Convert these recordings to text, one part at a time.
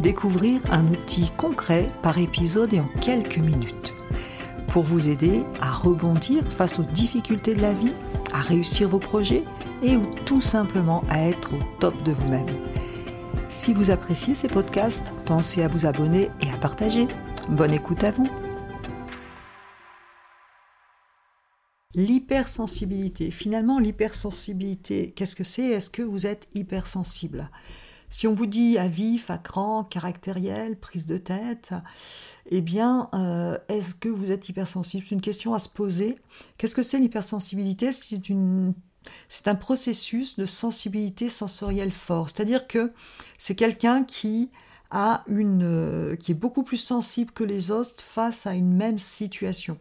découvrir un outil concret par épisode et en quelques minutes. Pour vous aider à rebondir face aux difficultés de la vie, à réussir vos projets et ou tout simplement à être au top de vous-même. Si vous appréciez ces podcasts, pensez à vous abonner et à partager. Bonne écoute à vous. L'hypersensibilité. Finalement, l'hypersensibilité, qu'est-ce que c'est? Est-ce que vous êtes hypersensible? Si on vous dit à vif, à cran, caractériel, prise de tête, eh bien, euh, est-ce que vous êtes hypersensible? C'est une question à se poser. Qu'est-ce que c'est l'hypersensibilité? C'est une c'est un processus de sensibilité sensorielle fort. C'est-à-dire que c'est quelqu'un qui a une, euh, qui est beaucoup plus sensible que les autres face à une même situation.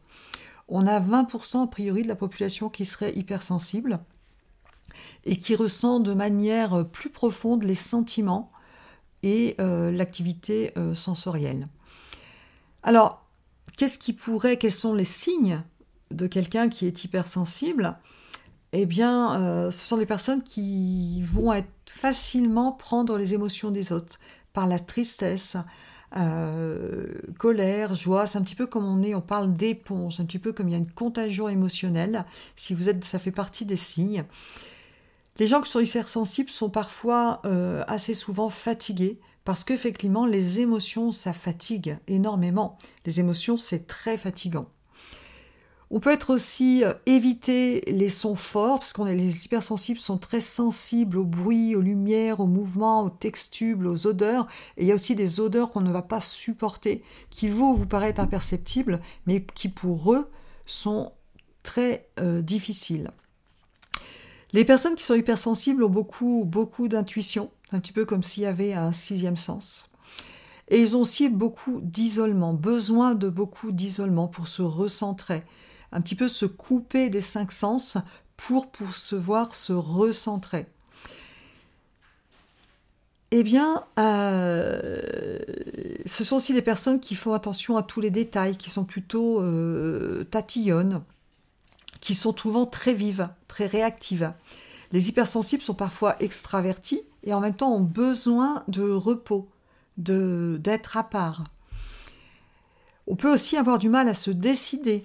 On a 20% a priori de la population qui serait hypersensible et qui ressent de manière plus profonde les sentiments et euh, l'activité euh, sensorielle. Alors, qu'est-ce qui pourrait, quels sont les signes de quelqu'un qui est hypersensible? Eh bien, euh, ce sont des personnes qui vont être facilement prendre les émotions des autres par la tristesse, colère, joie, c'est un petit peu comme on est, on parle d'éponge, un petit peu comme il y a une contagion émotionnelle. Si vous êtes, ça fait partie des signes. Les gens qui sont hypersensibles sont parfois euh, assez souvent fatigués parce qu'effectivement, les émotions, ça fatigue énormément. Les émotions, c'est très fatigant. On peut être aussi euh, éviter les sons forts, parce qu'on les hypersensibles sont très sensibles au bruit, aux lumières, aux mouvements, aux textures, aux odeurs. Et il y a aussi des odeurs qu'on ne va pas supporter, qui vont vous paraître imperceptibles, mais qui pour eux sont très euh, difficiles. Les personnes qui sont hypersensibles ont beaucoup, d'intuition, un petit peu comme s'il y avait un sixième sens. Et ils ont aussi beaucoup d'isolement, besoin de beaucoup d'isolement pour se recentrer, un petit peu se couper des cinq sens pour pouvoir se recentrer. Eh bien, euh, ce sont aussi les personnes qui font attention à tous les détails, qui sont plutôt euh, tatillonnes, qui sont souvent très vives, très réactives. Les hypersensibles sont parfois extravertis et en même temps ont besoin de repos, de d'être à part. On peut aussi avoir du mal à se décider,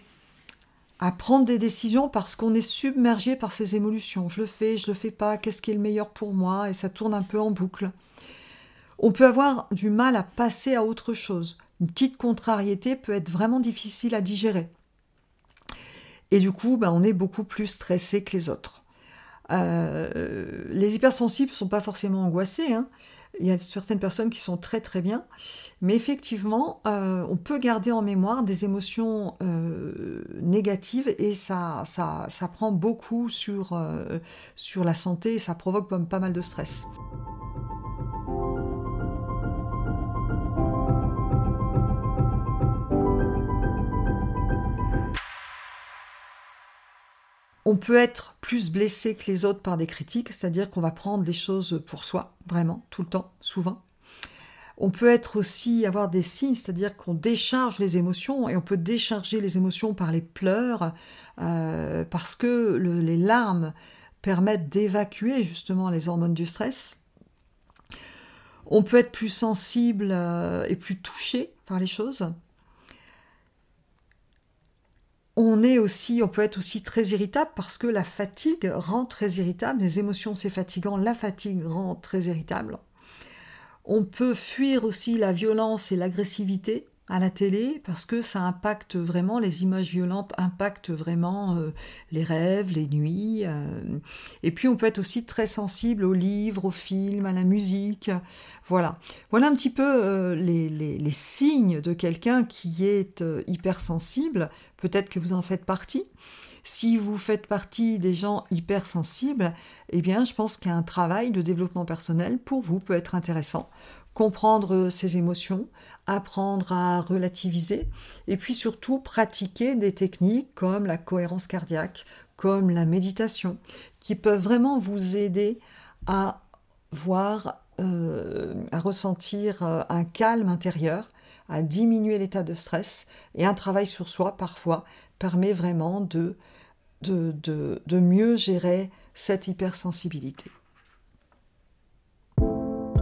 à prendre des décisions parce qu'on est submergé par ces émotions. Je le fais, je le fais pas, qu'est-ce qui est le meilleur pour moi? Et ça tourne un peu en boucle. On peut avoir du mal à passer à autre chose. Une petite contrariété peut être vraiment difficile à digérer. Et du coup, ben, on est beaucoup plus stressé que les autres. Euh, les hypersensibles ne sont pas forcément angoissés. Hein. Il y a certaines personnes qui sont très très bien. Mais effectivement, euh, on peut garder en mémoire des émotions euh, négatives et ça, ça, ça, prend beaucoup sur, sur la santé et ça provoque pas mal de stress. On peut être plus blessé que les autres par des critiques, c'est-à-dire qu'on va prendre les choses pour soi, vraiment, tout le temps, souvent. On peut être aussi avoir des signes, c'est-à-dire qu'on décharge les émotions et on peut décharger les émotions par les pleurs, euh, parce que les larmes permettent d'évacuer justement les hormones du stress. On peut être plus sensible euh, et plus touché par les choses on peut être aussi très irritable parce que la fatigue rend très irritable. Les émotions, c'est fatigant. La fatigue rend très irritable. On peut fuir aussi la violence et l'agressivité à la télé parce que ça impacte vraiment, les images violentes impactent vraiment euh, les rêves, les nuits. Euh. et puis on peut être aussi très sensible aux livres, aux films, à la musique. Voilà. Voilà un petit peu euh, les, les, signes de quelqu'un qui est hypersensible. Peut-être que vous en faites partie. Si vous faites partie des gens hypersensibles, eh bien, je pense qu'un travail de développement personnel pour vous peut être intéressant comprendre ses émotions, apprendre à relativiser, et puis surtout pratiquer des techniques comme la cohérence cardiaque, comme la méditation, qui peuvent vraiment vous aider à voir, euh, à ressentir euh, un calme intérieur, à diminuer l'état de stress, et un travail sur soi parfois permet vraiment de mieux gérer cette hypersensibilité.